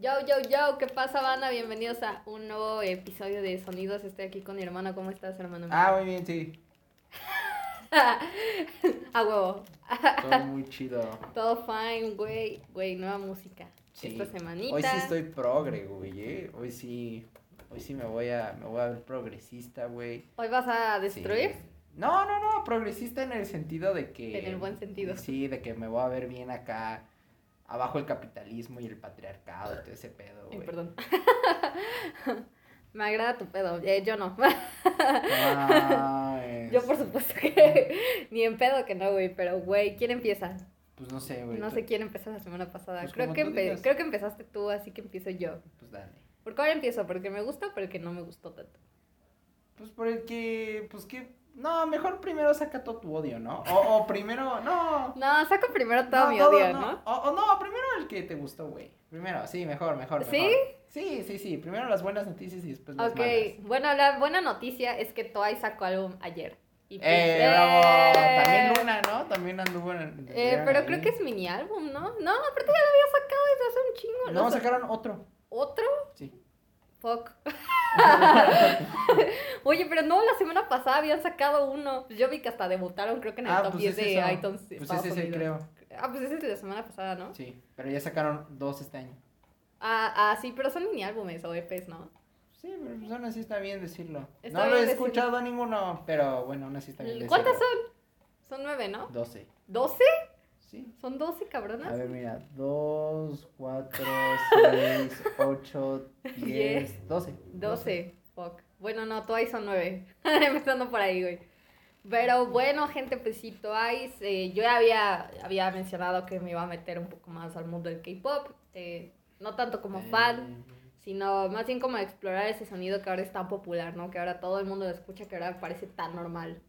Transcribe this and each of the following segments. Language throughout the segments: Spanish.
Yo, yo, yo, ¿qué pasa, banda? Bienvenidos a un nuevo episodio de Sonidos. Estoy aquí con mi hermano. ¿Cómo estás, hermano? Ah, muy bien, sí. a huevo. Todo muy chido. Todo fine, güey. Güey, nueva música. Sí. Esta semanita. Hoy sí estoy progre, güey, ¿eh? Hoy sí, hoy sí me voy a, me voy a ver progresista, güey. ¿Hoy vas a destruir? Sí. No, no, no, progresista en el sentido de que... En el buen sentido. Sí, de que me voy a ver bien acá, abajo el capitalismo y el patriarcado y todo ese pedo, Ay, güey. perdón. Me agrada tu pedo. Eh, yo no. Ah, Yo por supuesto que ni en pedo que no, güey. Pero, güey, ¿quién empieza? Pues no sé, güey. No tú- sé quién empezó la semana pasada. Pues creo, que empe- creo que empezaste tú, así que empiezo yo. Pues dale. ¿Por qué ahora empiezo? Porque me gusta o porque no me gustó tanto. Pues por el que, pues que, no, mejor primero saca todo tu odio, ¿no? O, o primero, no. No, saco primero todo no, mi todo, odio, ¿no? O, o no, primero el que te gustó, güey. Primero, sí, mejor, mejor, mejor. ¿Sí? Sí, sí, sí. Primero las buenas noticias y después las Ok, malas. bueno, la buena noticia es que Twice sacó álbum ayer. Y pues, Eh, ¡eh! bravo. También Luna, ¿no? También anduvo en. Eh, pero ahí. creo que es mini álbum, ¿no? No, aparte ya lo había sacado desde hace un chingo. No, sa- sacaron otro. ¿Otro? Sí. Fuck. Oye, pero no, la semana pasada habían sacado uno. Pues Yo vi que hasta debutaron, creo que en el Ah, top pues 10 es de eso. iTunes. Pues Estados es ese, Unidos. creo. Ah, pues ese es de la semana pasada, ¿no? Sí. Pero ya sacaron dos este año. Ah, ah, sí, pero son mini álbumes o EPs, ¿no? Sí, pero pues aún así está bien decirlo. Está no lo he decirlo. escuchado a ninguno, pero bueno, aún así está bien decirlo. ¿Cuántas son? Son nueve, ¿no? 12. ¿12? Sí. ¿Son 12, A cabronas? ver, mira, 2, 4, 6, 8, 10, 12. 12. Fuck. Bueno, no, Twice son 9. Empezando por ahí, güey. Pero bueno, gente, pues sí, Twice. eh, yo ya había, había mencionado que me iba a meter un poco más al mundo del K-pop. eh, no tanto como fan, sino más bien como a explorar ese sonido que ahora es tan popular, ¿no? Que ahora todo el mundo lo escucha, que ahora parece tan normal,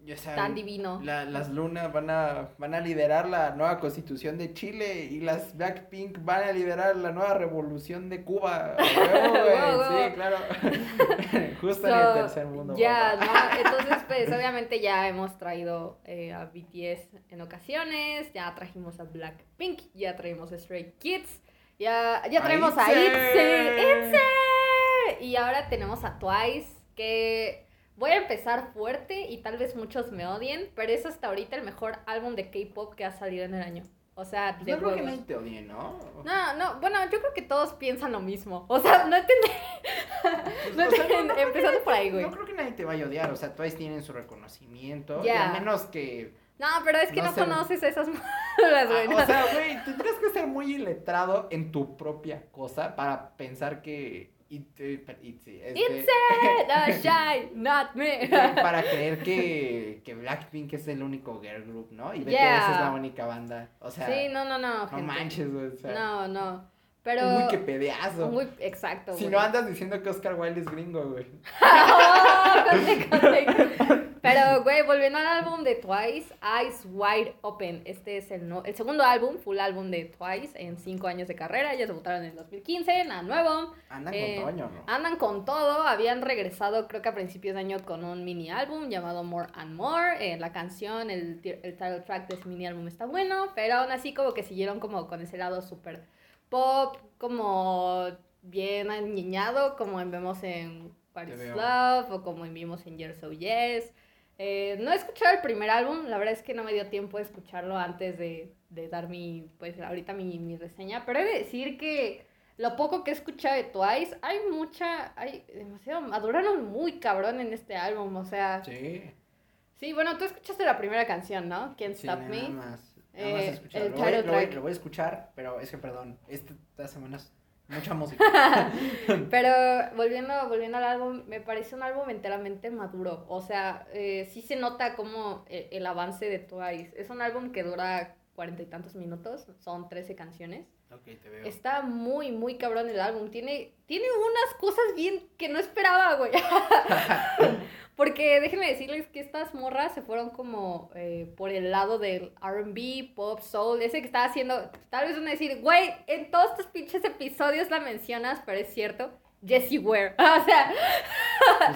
Ya saben, tan divino. la- las lunas van a, van a liderar la nueva constitución de Chile y las Blackpink van a liderar la nueva revolución de Cuba. Sí, claro. Justo en el tercer mundo. Ya. ¿no? Entonces, pues obviamente ya hemos traído eh, a BTS en ocasiones, ya trajimos a Blackpink, ya traímos a Stray Kids, ya, ya A traemos a. ITZY, ITZY, y ahora tenemos a Twice, que voy a empezar fuerte y tal vez muchos me odien, pero es hasta ahorita el mejor álbum de K-pop que ha salido en el año. O sea, Pues de no creo que nadie te odie, ¿no? No, no, bueno, yo creo que todos piensan lo mismo. O sea, no entendí. Pues, no o sea, entendí- creo que empezando nadie- por ahí, güey. No creo que nadie te vaya a odiar, o sea, Twice tienen su reconocimiento. Y Ya. a menos que No, pero es que no, No sé. conoces a esas morras, güey. Ah, o sea, güey, tendrías que ser muy iletrado en tu propia cosa para pensar que. It, it- Itzy, este, It's no shy, not me. para creer que, que Blackpink es el único girl group, ¿no? Y BTS Yeah. es la única banda. O sea, Sí, no, no, no. no gente. manches, güey. O sea, No, no. Pero. un Wikipediazo. Muy exacto, Si güey. no andas diciendo que Oscar Wilde es gringo, güey. Oh, conte, conte. Pero, güey, volviendo al álbum de Twice, Eyes Wide Open. Este es el, no- el segundo álbum, full álbum de Twice en cinco años de carrera. Ellos debutaron en el 2015, nada nuevo. Andan Eh, con Toño, ¿no? Andan con todo, habían regresado creo que a principios de año con un mini álbum llamado More and More. Eh, la canción, el, el title track de ese mini álbum está bueno, pero aún así como que siguieron como con ese lado súper pop, como bien aniñado, como vemos en What Te is veo. Love o como vimos en Years So Yes. Eh, no he escuchado el primer álbum, la verdad es que no me dio tiempo de escucharlo antes de, de dar mi, pues ahorita mi, mi reseña, pero he de decir que lo poco que he escuchado de Twice, hay mucha, hay demasiado, maduraron muy cabrón en este álbum, o sea, sí, Sí. bueno, tú escuchaste la primera canción, ¿no? Can't Sí, Stop nada Me. más. Nada más Eh, el Lo voy, lo voy a escuchar, pero es que perdón, estas semanas mucha música. Pero volviendo, volviendo al álbum, me parece un álbum enteramente maduro. O sea, eh, sí se nota como el, el avance de Twice. Es un álbum que dura cuarenta y tantos minutos, son 13 canciones. ok, te veo. Está muy, muy cabrón el álbum. Tiene, tiene unas cosas bien que no esperaba, güey. Porque déjenme decirles que estas morras se fueron como eh, por el lado del RB, pop, soul, ese que estaba haciendo. Tal vez van a decir, güey, en todos estos pinches episodios la mencionas, pero es cierto. Jessie Ware. O sea,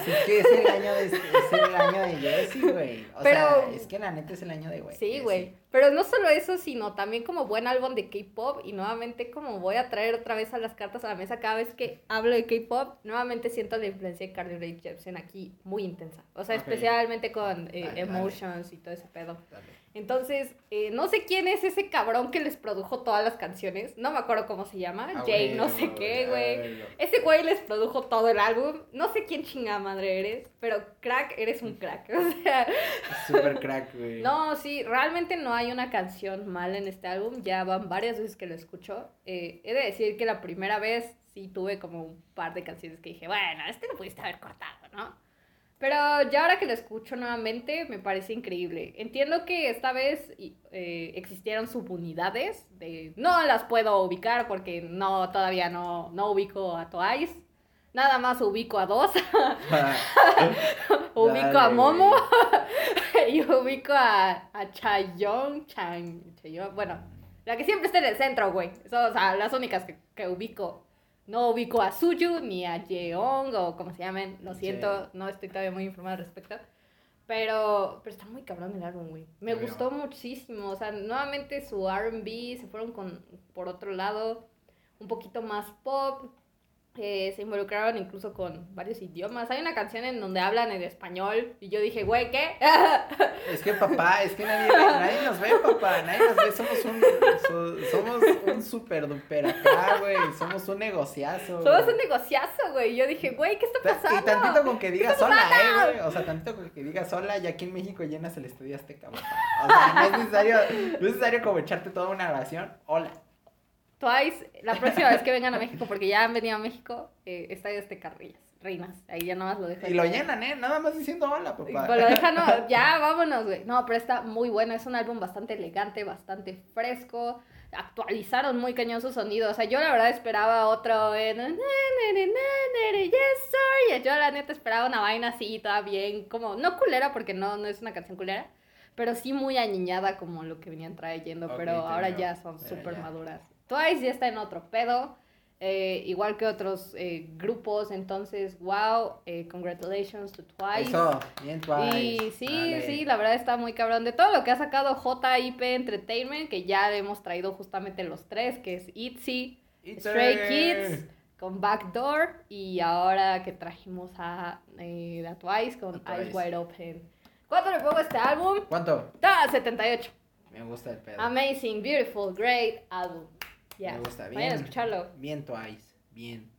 Pues es que es el año de, es el año de Jessie, güey. O Pero- sea, es que la neta es el año de, güey. sí, güey. Pero no solo eso, sino también como buen álbum de K-pop. Y nuevamente, como voy a traer otra vez a las cartas a la mesa cada vez que hablo de K-pop, nuevamente siento la influencia de Carly Rae Jepsen aquí muy intensa. O sea, especialmente con eh, Dale, dale. Emotions y todo ese pedo. Dale. Entonces, eh, no sé quién es ese cabrón que les produjo todas las canciones. No me acuerdo cómo se llama. Ah, Jay, no sé qué, güey. güey. Ese güey les produjo todo el álbum. No sé quién chingada madre eres, pero crack, eres un crack. O sea, Super crack, güey. no, sí, realmente no hay una canción mala en este álbum. Ya van varias veces que lo escucho. Eh, he de decir que la primera vez sí tuve como un par de canciones que dije, bueno, este lo pudiste haber cortado, ¿no? Pero ya ahora que lo escucho nuevamente, me parece increíble. Entiendo que esta vez eh, existieron subunidades. De, no las puedo ubicar porque no todavía no, no ubico a Twice. Nada más ubico a dos. ubico a Momo. y ubico a, a Chayoung, Chan, Chayoung, bueno, la que siempre está en el centro, güey. Son o sea, las únicas que, que ubico. No ubico a Suyu ni a Jeong o como se llamen. Lo siento, Sí. no estoy todavía muy informada al respecto. Pero, pero está muy cabrón el álbum, güey. Me gustó muchísimo. O sea, nuevamente su RB se fueron con, por otro lado, un poquito más pop. Eh, se involucraron incluso con varios idiomas. Hay una canción en donde hablan en español y yo dije, güey, ¿qué? Es que papá, es que nadie, nadie nos ve, papá, nadie nos ve, somos un, so- somos un super duper acá, güey, somos un negociazo. Somos un negociazo, güey. Yo dije, güey, ¿qué está pasando? Y tantito con que digas sola, eh, güey. O sea, tantito con que digas sola, y aquí en México llenas el estudio Azteca, papá. O sea, no es necesario, no es necesario como echarte toda una oración. Hola. Twice, la próxima vez que vengan a México, porque ya han venido a México, eh, Estadio de Carrillas, Reinas. Ahí ya nomás lo dejo. Y lo llenan, eh, nada más diciendo hola, papá. Pues lo dejan, no, ya vámonos, güey. No, pero está muy bueno. Es un álbum bastante elegante, bastante fresco. Actualizaron muy cañón su sonido. O sea, yo la verdad esperaba otro. eh, na, na, na, yes, sir. Yo la neta esperaba una vaina así, toda bien. Como, no culera, porque no, no es una canción culera. Pero sí muy añiñada como lo que venían trayendo. Pero ahora veo. ya son súper maduras. Twice ya está en otro pedo. eh, igual que otros eh, grupos. Entonces, wow. eh, congratulations to Twice. Eso, bien Twice. Y sí, Dale. sí, la verdad está muy cabrón. De todo lo que ha sacado JIP Entertainment, que ya hemos traído justamente los tres, que es ITZY, It's Stray Kids, con Backdoor, y ahora que trajimos a, eh, a Twice con A Eyes. Wide Open. ¿Cuánto le pongo a este álbum? ¿Cuánto? Ah, 78. Me gusta el pedo. Amazing, beautiful, great album. Ya. Me gusta, Vayan bien. a escucharlo. Bien Twice, bien.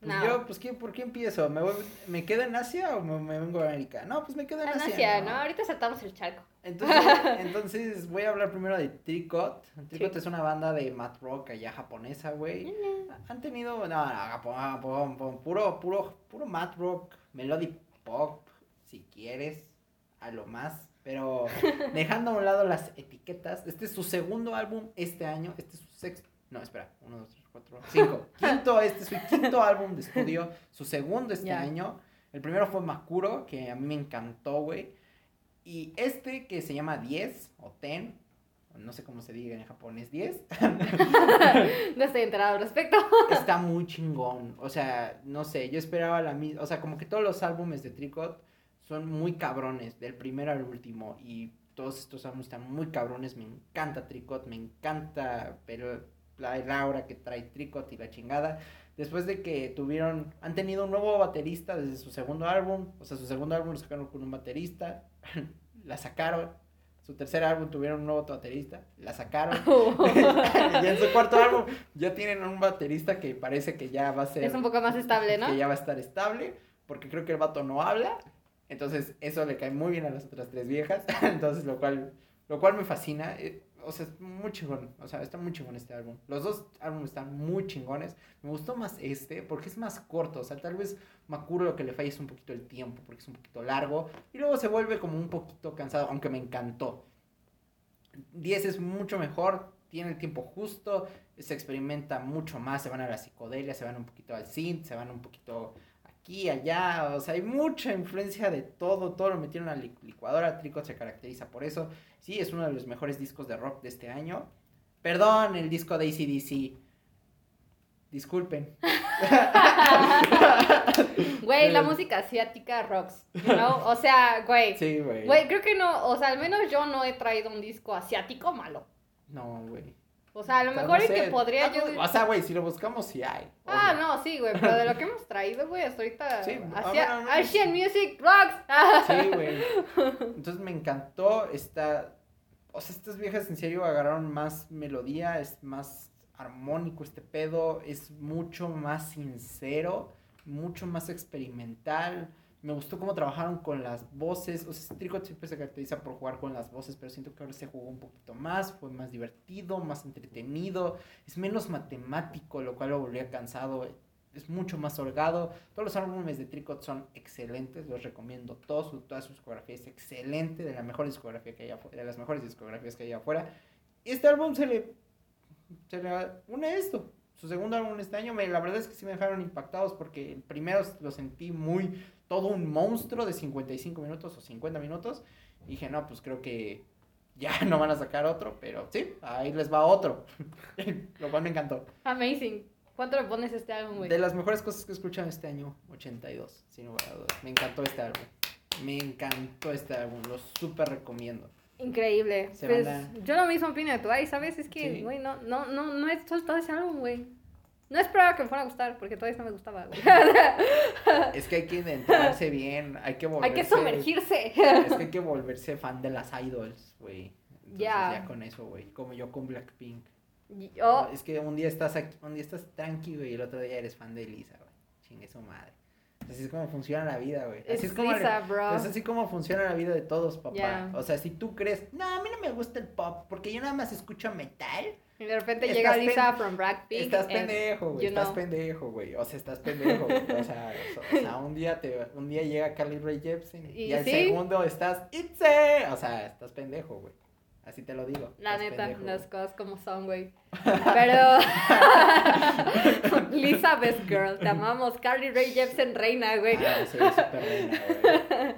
Pues No. yo, pues, ¿qué, ¿por qué empiezo? ¿Me, voy- ¿Me quedo en Asia o me, me vengo a América? No, pues me quedo en En Asia. Asia, ¿no? ¿no? Ahorita saltamos el charco. Entonces, entonces voy a hablar primero de Tricot. Tricot Sí. es una banda de math rock allá japonesa, güey. Han tenido, no, no, Japón, puro, puro, puro math rock, melody pop, si quieres, a lo más. Pero dejando a un lado las etiquetas, este es su segundo álbum este año, este es su sexto, no, espera, uno, dos, tres, cuatro, cinco, quinto, este es su quinto álbum de estudio, su segundo este año. El primero fue Makuro, que a mí me encantó, güey. Y este que se llama 10 o Ten, no sé cómo se diga en japonés, 10. No estoy enterado al respecto. está muy chingón. O sea, no sé, yo esperaba la misma. O sea, como que todos los álbumes de Tricot son muy cabrones, del primero al último. Y todos estos álbumes están muy cabrones. Me encanta Tricot, me encanta. Pero la aura que trae Tricot y la chingada. Después de que tuvieron. Han tenido un nuevo baterista desde su segundo álbum. O sea, su segundo álbum lo sacaron con un baterista. la sacaron. Su tercer álbum tuvieron un nuevo baterista. La sacaron. y en su cuarto álbum ya tienen un baterista que parece que ya va a ser. es un poco más estable, ¿no? Que ya va a estar estable. Porque creo que el vato no habla. Entonces, eso le cae muy bien a las otras tres viejas. Entonces, lo cual, lo cual me fascina. Eh, O sea, es muy chingón. O sea, está muy chingón este álbum. Los dos álbumes están muy chingones. Me gustó más este porque es más corto. O sea, tal vez Makuro lo que le falla es un poquito el tiempo porque es un poquito largo. Y luego se vuelve como un poquito cansado, aunque me encantó. 10 es mucho mejor, tiene el tiempo justo, se experimenta mucho más, se van a la psicodelia, se van un poquito al synth, se van un poquito aquí, allá, o sea, hay mucha influencia de todo, todo lo metieron a la li- licuadora, Tricot se caracteriza por eso, sí, es uno de los mejores discos de rock de este año, perdón, el disco de ACDC, disculpen, Güey, la música asiática rocks, ¿no? O sea, güey. Sí, güey. Güey, creo que no, o sea, al menos yo no he traído un disco asiático malo. No, güey. O sea, a lo mejor no es que podría Ah, yo... O sea, güey, si lo buscamos, sí hay. Ah, obvio. no, sí, güey, pero de lo que hemos traído, güey, hasta ahorita... Sí, ah, no, Asian. Music Rocks. Sí, güey. Entonces me encantó esta. O sea, estas viejas en serio agarraron más melodía, es más armónico este pedo, es mucho más sincero, mucho más experimental. Me gustó cómo trabajaron con las voces. O sea, Tricot siempre se caracteriza por jugar con las voces, pero siento que ahora se jugó un poquito más, fue más divertido, más entretenido, es menos matemático, lo cual lo volvía cansado. Es mucho más holgado. Todos los álbumes de Tricot son excelentes, los recomiendo todos. su- Toda su discografía es excelente, de la mejor discografía que hay afuera, de las mejores discografías que hay afuera. Este álbum se le, se le une esto. Su segundo álbum este año, me, la verdad es que sí me dejaron impactados porque el primero lo sentí muy, todo un monstruo de 55 minutos o 50 minutos. Y dije, no, pues creo que ya no van a sacar otro, pero sí, ahí les va otro. lo cual me encantó. Amazing. ¿Cuánto le pones a este álbum, güey? De las mejores cosas que he escuchado este año, 82, sin lugar a dudas. Me encantó este álbum. Me encantó este álbum, lo súper recomiendo. Increíble. Se Pues, a- yo lo mismo opino de tu ay, ¿sabes? Es que, Sí. güey, no, no, no, no he soltado ese álbum, güey. No esperaba que me fuera a gustar, porque todavía no me gustaba, güey. Es que hay que entrarse bien, hay que volverse... Hay que sumergirse. Es que hay que volverse fan de las idols, güey. Entonces Ya. ya con eso, güey. Como yo con Blackpink. Yo, Es que un día estás aquí, un día estás tranqui, güey, y el otro día eres fan de Elisa, güey. Chingue su madre. Así es como funciona la vida, güey. Así es es como Lisa, bro. Es así como funciona la vida de todos, papá. Ya. O sea, si tú crees, no, a mí no me gusta el pop, porque yo nada más escucho metal, Y de repente Estás llega Lisa from Blackpink. estás pendejo, güey. Estás know. pendejo, güey. O sea, estás pendejo, güey. O sea, o, o sea, un día te, un día llega Carly Rae Jepsen y, Y al sí. segundo estás Itze. O sea, estás pendejo, güey. Así te lo digo. La neta, pendejo, las cosas como son, güey. Pero. Lisa Best Girl, te amamos. Carly Rae Jepsen, reina, güey. Ah, sí, súper reina, güey.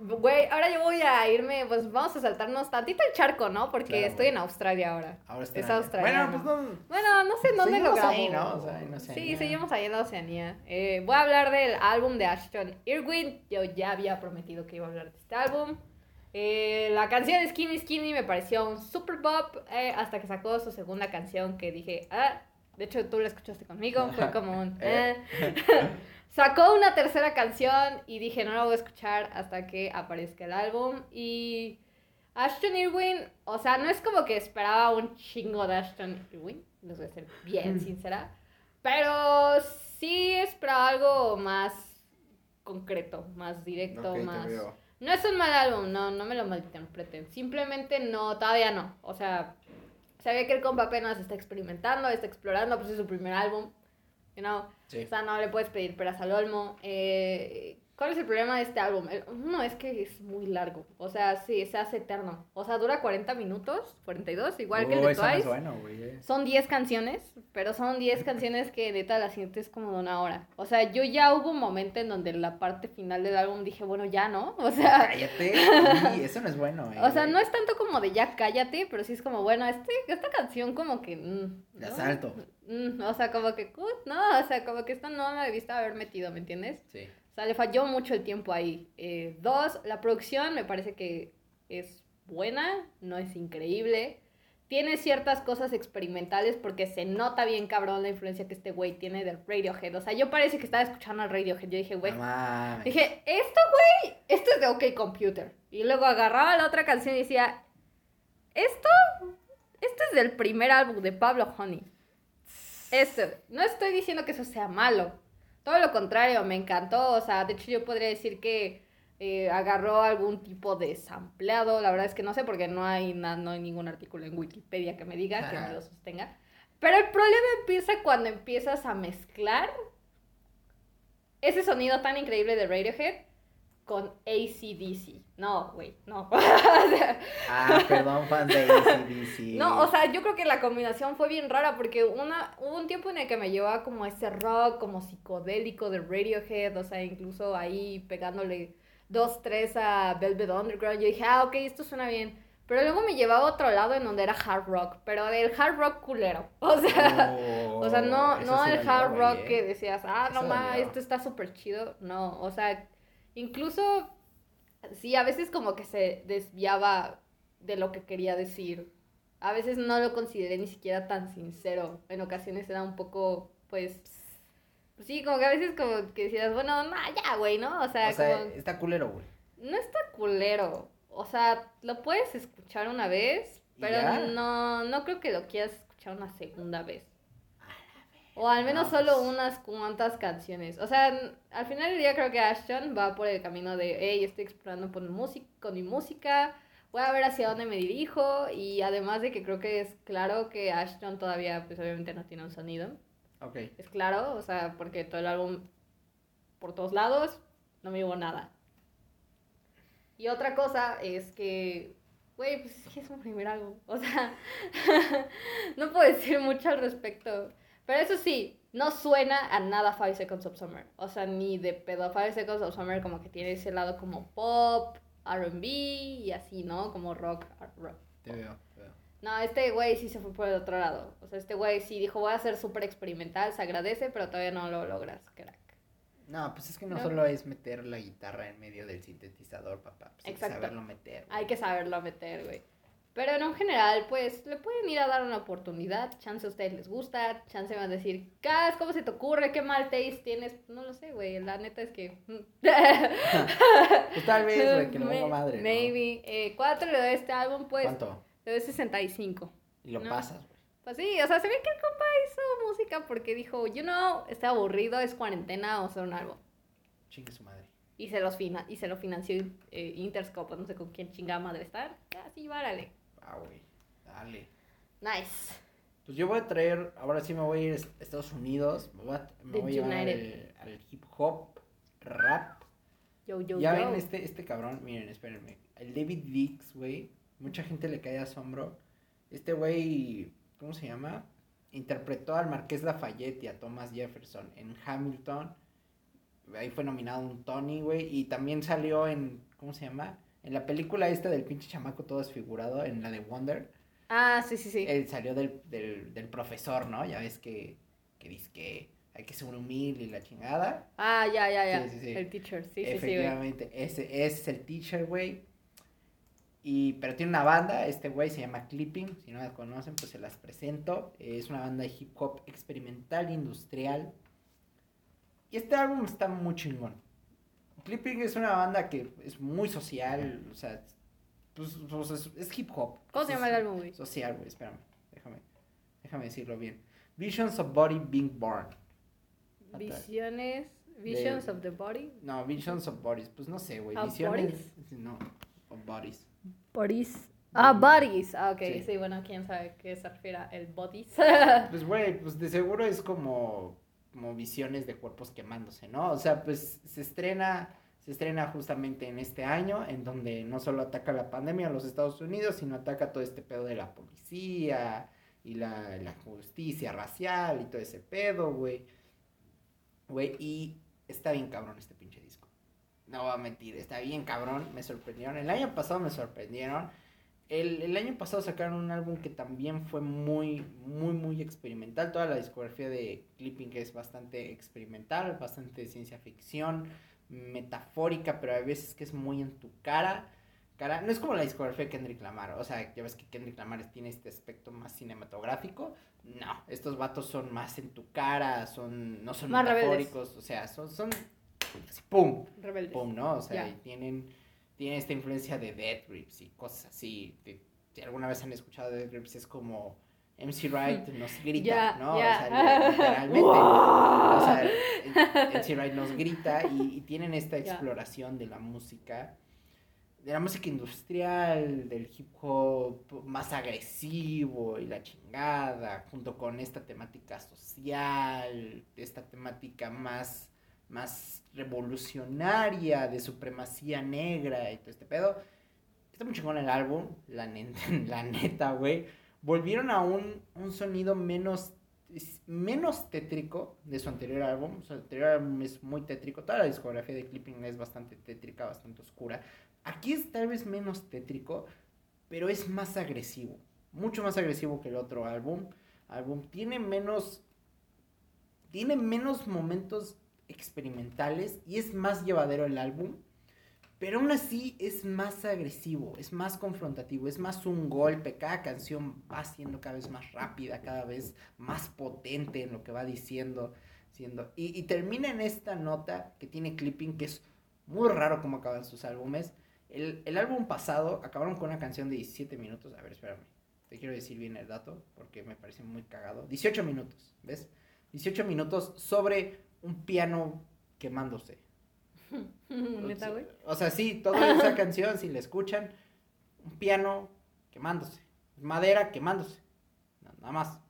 Güey, ahora yo voy a irme, pues vamos a saltarnos tantito el charco, ¿no? Porque Claro, estoy en Australia ahora. Ahora está Es australiano. Bueno, pues no. Bueno, no sé en dónde lo Seguimos grabo. ahí, ¿no? O sea, en Sí, seguimos ahí en la Oceanía. Eh, voy a hablar del álbum de Ashton Irwin. Yo ya había prometido que iba a hablar de este álbum. Eh, la canción Skinny Skinny me pareció un super pop eh, hasta que sacó su segunda canción que dije, ah, de hecho tú la escuchaste conmigo, fue como un... Sacó una tercera canción y dije, no la voy a escuchar hasta que aparezca el álbum. Y Ashton Irwin, o sea, no es como que esperaba un chingo de Ashton Irwin, les voy a ser bien sincera. Pero sí esperaba algo más concreto, más directo, más... No es un mal álbum, no, no me lo malinterpreten. Simplemente no, todavía no. O sea, se ve que el compa apenas está experimentando, está explorando, pues es su primer álbum. You know? Sí. O sea, no le puedes pedir peras al olmo. Eh, ¿Cuál es el problema de este álbum? Uno es que es muy largo. O sea, sí, se hace eterno. O sea, dura 40 minutos, 42, igual que el de Twice. bueno, eh. Son 10 canciones, pero son 10 canciones que neta las sientes como de una hora. O sea, yo ya hubo un momento en donde en la parte final del álbum dije, bueno, ya no. O sea, Cállate. Sí, eso no es bueno, eh. o sea, no es tanto como de ya cállate, pero sí es como, bueno, este, esta canción como que... mm, De ¿no? asalto. Mm, o sea, como que, "Cut", no, o sea, como que esto no me debiste haber metido, ¿me entiendes? Sí. O sea, le falló mucho el tiempo ahí. Eh, dos, la producción me parece que es buena, no es increíble. Tiene ciertas cosas experimentales porque se nota bien cabrón la influencia que este güey tiene del Radiohead. O sea, yo parece que estaba escuchando al Radiohead. Yo dije, güey, No dije, esto, güey, esto es de OK Computer. Y luego agarraba la otra canción y decía, esto, esto es del primer álbum de Pablo Honey. Esto, no estoy diciendo que eso sea malo. Todo lo contrario, me encantó. O sea, de hecho yo podría decir que eh, agarró algún tipo de sampleado. La verdad es que no sé porque no hay, na- no hay ningún artículo en Wikipedia que me diga, que me lo sostenga. Pero el problema empieza cuando empiezas a mezclar ese sonido tan increíble de Radiohead con ACDC. No, güey, no. Ah, perdón, fan de ACDC. No, o sea, yo creo que la combinación fue bien rara porque una, hubo un tiempo en el que me llevaba como ese rock, como psicodélico de Radiohead, o sea, incluso ahí pegándole dos, tres a Velvet Underground. Yo dije, ah, ok, esto suena bien. Pero luego me llevaba a otro lado en donde era hard rock, pero del hard rock culero. O sea, o sea no, Oh, no sí el hard rock que decías, ah, no Eso ma, dolió. esto está súper chido. No, o sea, incluso, sí, a veces como que se desviaba de lo que quería decir. A veces no lo consideré ni siquiera tan sincero. En ocasiones era un poco, pues, sí, como que a veces como que decías, bueno, no, ya, güey, ¿no? O sea, O sea, como... está culero, güey. No está culero. O sea, lo puedes escuchar una vez, ¿Y pero ya? no, no creo que lo quieras escuchar una segunda vez. O al menos No, solo pues. unas cuantas canciones. O sea, al final del día creo que Ashton va por el camino de, hey, estoy explorando por música, con mi música, voy a ver hacia dónde me dirijo. Y además de que creo que es claro que Ashton todavía, pues obviamente no tiene un sonido. Ok. Es claro, o sea, porque todo el álbum por todos lados, no me hubo nada. Y otra cosa es que, güey, pues es que es un primer álbum. O sea, no puedo decir mucho al respecto. Pero eso sí, no suena a nada Five Seconds of Summer. O sea, ni de pedo. Five Seconds of Summer como que tiene ese lado como pop, RB y así, ¿no? Como rock, rock. Te veo, te veo. No, este güey sí se fue por el otro lado. O sea, este güey sí dijo, voy a ser súper experimental, se agradece, pero todavía no lo logras, crack. No, pues es que no, No. solo es meter la guitarra en medio del sintetizador, papá. Pues hay que saberlo meter. güey. Hay que saberlo meter, güey. Pero en un general, pues, le pueden ir a dar una oportunidad. Chance a ustedes les gusta. Chance van a decir, Cas, ¿cómo se te ocurre? ¿Qué mal taste tienes? No lo sé, güey. La neta es que... Pues tal vez, güey, que May- ponga madre. ¿no? Maybe. Eh, ¿Cuánto le doy a este álbum? Pues, ¿Cuánto? le doy 65. Y lo No. pasas, güey. Pues sí, o sea, se ve que el compa hizo música porque dijo, you know, está aburrido, es cuarentena, vamos a hacer un álbum. Chingue su madre. Y se, los fina y se lo financió eh, Interscope, no sé con quién chingada madre estar. Ya, sí, várale. Ah, güey. Dale. Nice. Pues yo voy a traer, ahora sí me voy a ir a Estados Unidos. Me voy a, me voy a llevar al, hip hop, rap. Yo, yo, ya yo. ven este, este cabrón, miren, espérenme. El David Dix, güey. Mucha gente le cae de asombro. Este güey, ¿cómo se llama? Interpretó al Marqués Lafayette y a Thomas Jefferson en Hamilton. Ahí fue nominado un Tony, güey. Y también salió en, ¿cómo se llama? En la película esta del pinche chamaco todo desfigurado, en la de Wonder. Ah, sí, sí, sí. Él salió del, del, del profesor, ¿no? Ya ves que, que dice que hay que ser humilde y la chingada. Ah, ya, ya, ya. Sí, sí, sí. El teacher, sí, sí, sí. Efectivamente, ese, ese es el teacher, güey. Y, pero tiene una banda, este güey se llama Clipping, si no la conocen, pues se las presento. Es una banda de hip hop experimental, industrial. Y este álbum está muy chingón. Clipping es una banda que es muy social, o sea, pues, pues, es, es hip hop. ¿Cómo se llama el álbum, güey? Social, güey, espérame, déjame, déjame decirlo bien. Visions of Body Being Born. Visiones, Visions of the Body. No, Visions of Bodies, pues no sé, güey. Ah, Visiones. bodies? No, of Bodies. Bodies. Ah, Bodies. Ah, ok, Sí. sí. bueno, quién sabe qué se refiere a el Bodies. Pues, güey, pues de seguro es como, como visiones de cuerpos quemándose, ¿no? O sea, pues se estrena, se estrena justamente en este año, en donde no solo ataca la pandemia a los Estados Unidos, sino ataca todo este pedo de la policía y la, justicia racial y todo ese pedo, güey. Güey, y está bien cabrón este pinche disco. No voy a mentir, está bien cabrón, me sorprendieron. El año pasado me sorprendieron. El, el año pasado sacaron un álbum que también fue muy, muy, muy experimental. Toda la discografía de Clipping es bastante experimental, bastante de ciencia ficción, metafórica, pero a veces que es muy en tu cara. cara. No es como la discografía de Kendrick Lamar. O sea, ya ves que Kendrick Lamar tiene este aspecto más cinematográfico. No, estos vatos son más en tu cara, son, no son Más rebeldes. metafóricos. O sea, son, son así, ¡pum! Rebeldes. pum, ¿no? O sea, y tienen, tienen esta influencia de Death Grips y cosas así. De- si alguna vez han escuchado Death Grips, es como MC Wright nos grita, ¿no? O sea, literalmente. o sea, MC Wright nos grita y, y tienen esta exploración de la música. De la música industrial, del hip hop más agresivo y la chingada, junto con esta temática social, esta temática más más revolucionaria de supremacía negra y todo este pedo. Está muy chingón el álbum, la neta, la neta, güey. Volvieron a un, un sonido menos, menos tétrico de su anterior álbum. Su anterior álbum es muy tétrico. Toda la discografía de Clipping es bastante tétrica, bastante oscura. Aquí es tal vez menos tétrico, pero es más agresivo, mucho más agresivo que el otro álbum. álbum. Tiene menos, tiene menos momentos experimentales y es más llevadero el álbum. Pero aún así es más agresivo, es más confrontativo, es más un golpe. Cada canción va siendo cada vez más rápida, cada vez más potente en lo que va diciendo. Siendo. Y, y termina en esta nota que tiene clipping, que es muy raro como acaban sus álbumes. El, el álbum pasado acabaron con una canción de 17 minutos. A ver, espérame. Te quiero decir bien el dato porque me parece muy cagado. 18 minutos, ¿ves? 18 minutos sobre un piano quemándose. ¿Neta, güey? O sea, sí, toda esa canción, si la escuchan, un piano quemándose, madera quemándose, nada más,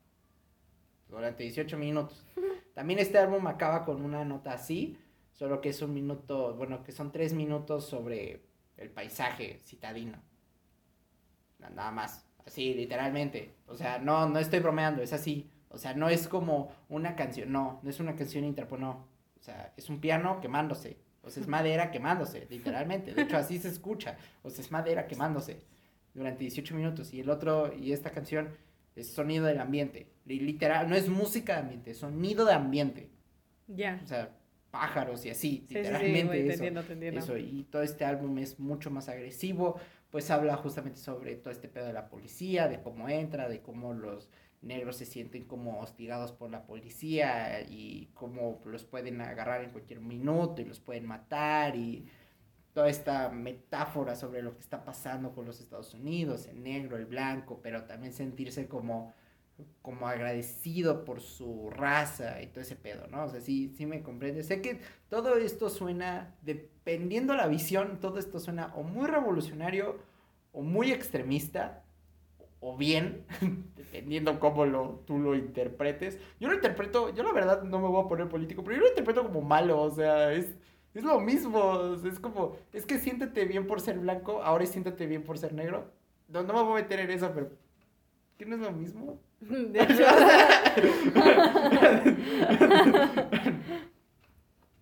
durante 18 minutos. También este álbum acaba con una nota así, solo que es un minuto, bueno, que son tres minutos sobre el paisaje citadino. Nada más, así, literalmente. O sea, no, no estoy bromeando, es así. O sea, no es como una canción, no, no es una canción interpo, no. O sea, es un piano quemándose. O sea, es madera quemándose, literalmente. De hecho, así se escucha. O sea, es madera quemándose durante 18 minutos. Y el otro, y esta canción es sonido del ambiente. Literal, no es música de ambiente, es sonido de ambiente. Ya. O sea, pájaros y así, Sí, sí, sí, literalmente güey, te eso. entiendo, te entiendo. Eso, y todo este álbum es mucho más agresivo, pues habla justamente sobre todo este pedo de la policía, de cómo entra, de cómo los negros se sienten como hostigados por la policía y cómo los pueden agarrar en cualquier minuto y los pueden matar y toda esta metáfora sobre lo que está pasando con los Estados Unidos, el negro, el blanco, pero también sentirse como como agradecido por su raza y todo ese pedo, ¿no? O sea, sí, sí me comprende. Sé que todo esto suena, dependiendo la visión, todo esto suena o muy revolucionario o muy extremista o bien, dependiendo cómo lo, tú lo interpretes. Yo lo interpreto, yo la verdad no me voy a poner político, pero yo lo interpreto como malo, o sea, es, es lo mismo, es como, es que siéntete bien por ser blanco, ahora es siéntete bien por ser negro. No, no me voy a meter en eso, pero ¿qué no es lo mismo? De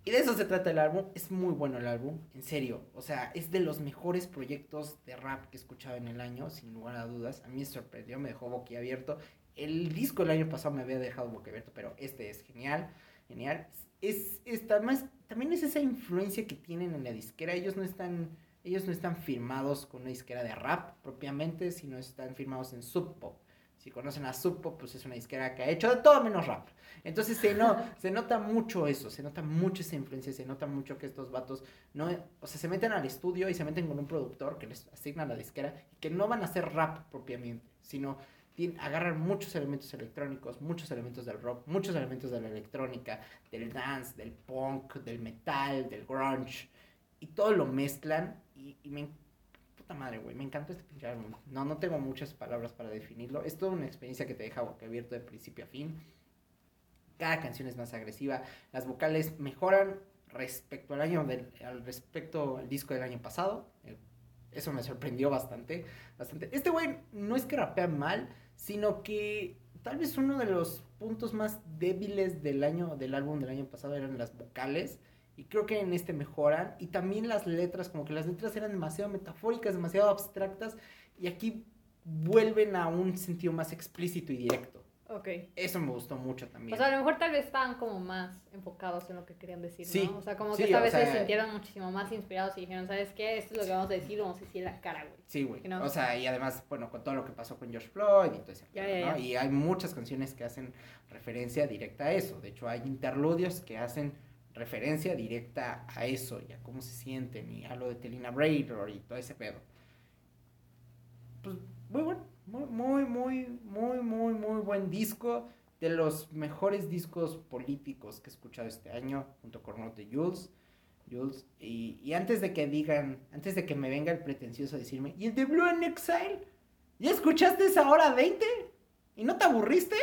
Y de eso se trata el álbum. Es muy bueno el álbum, en serio. O sea, es de los mejores proyectos de rap que he escuchado en el año, sin lugar a dudas. A mí me sorprendió, me dejó boquiabierto. El disco el año pasado me había dejado boquiabierto, pero este es genial, genial. Es, es además, también es esa influencia que tienen en la disquera. Ellos no están, ellos no están firmados con una disquera de rap propiamente, sino están firmados en Sub Pop. Si conocen a Sub Pop, pues es una disquera que ha hecho de todo menos rap. Entonces se, no, se nota mucho eso, se nota mucho esa influencia, se nota mucho que estos vatos no, o sea, se meten al estudio y se meten con un productor que les asigna la disquera y que no van a hacer rap propiamente, sino agarran muchos elementos electrónicos, muchos elementos del rock, muchos elementos de la electrónica, del dance, del punk, del metal, del grunge y todo lo mezclan y, y me madre, güey, me encantó este pinche álbum. No, no tengo muchas palabras para definirlo. Es toda una experiencia que te deja abierto de principio a fin. Cada canción es más agresiva. Las vocales mejoran respecto al año del, al respecto al disco del año pasado. Eso me sorprendió bastante, bastante. Este güey no es que rapea mal, sino que tal vez uno de los puntos más débiles del año del álbum del año pasado eran las vocales. Y creo que en este mejoran. Y también las letras, como que las letras eran demasiado metafóricas, demasiado abstractas. Y aquí vuelven a un sentido más explícito y directo. ok. Eso me gustó mucho también. O sea, a lo mejor tal vez estaban como más enfocados en lo que querían decir, Sí, ¿no? O sea, como sí, que esta vez se sea- sintieron muchísimo más inspirados y dijeron, ¿sabes qué? Esto es lo que vamos a decir, vamos a decir la cara, güey. Sí, güey. ¿no? O sea, y además, bueno, con todo lo que pasó con George Floyd y todo ese Ya, pedo, ya, ¿no? ya. Y hay muchas canciones que hacen referencia directa a eso. De hecho, hay interludios que hacen referencia directa a eso y a cómo se sienten y a lo de Telina Braidor y todo ese pedo. Pues muy bueno, muy, muy, muy, muy, muy, muy buen disco. De los mejores discos políticos que he escuchado este año, junto con uno de Jules. Jules, y, y antes de que digan, antes de que me venga el pretencioso a decirme, ¿y el de Blue and Exile? ¿Ya escuchaste esa hora 20? ¿Y no te aburriste?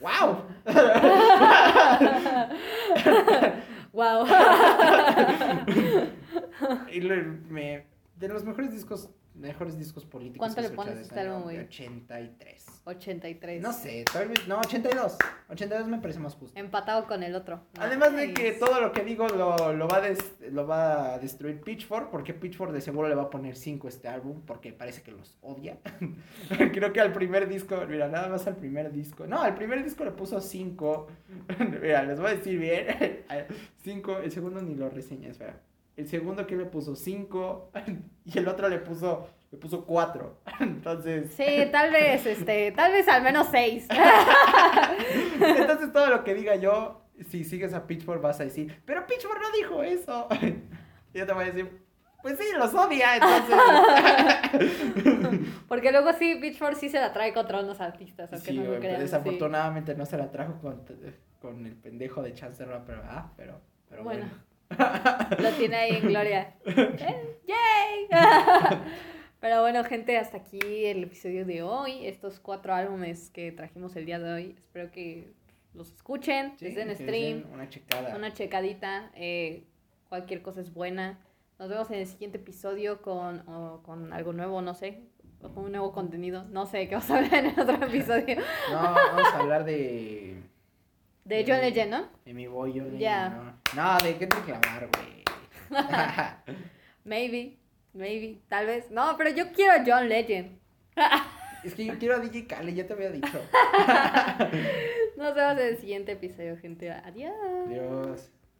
¡Wow! wow. y lo- me, de los mejores discos, mejores discos políticos. ¿Cuánto le pones a este álbum, güey? 83. 83. No sé, vez, no, 82. 82 me parece más justo. Empatado con el otro. Además de que todo lo que digo lo, lo, va a des- lo va a destruir Pitchfork, porque Pitchfork de seguro le va a poner 5 a este álbum, porque parece que los odia. Creo que al primer disco, mira, nada más al primer disco. No, al primer disco le puso 5. mira, les voy a decir bien. 5, el segundo ni lo reseña, espera. El segundo que le puso 5 y el otro le puso le puso 4. Entonces, Sí, tal vez, este, tal vez al menos 6. Entonces todo lo que diga yo, si sigues a Pitchfork vas a decir, pero Pitchfork no dijo eso. Yo te voy a decir, pues sí, los odia, entonces. Porque luego sí, Pitchfork sí se la trae contra unos artistas, aunque Sí, no lo sí. desafortunadamente no se la trajo con, con el pendejo de Chance Rapper, ah, pero, pero bueno. Bueno. Lo tiene ahí en gloria. Eh, ¡Yay! Pero bueno, gente, hasta aquí el episodio de hoy. Estos cuatro álbumes que trajimos el día de hoy. Espero que los escuchen. Sí, estén en que stream. den Una checada. Una checadita. eh, cualquier cosa es buena. Nos vemos en el siguiente episodio con, o con algo nuevo, no sé. Con un nuevo contenido. No sé qué vamos a hablar en el otro episodio. No, vamos a hablar de. De John Legend, ¿no? De mi boy, Ya. No, no de qué reclamar, güey. Maybe. Maybe. Tal vez. No, pero yo quiero a John Legend. es que yo quiero a DJ Khaled, ya te había dicho. Nos vemos en el siguiente episodio, gente. Adiós. Adiós.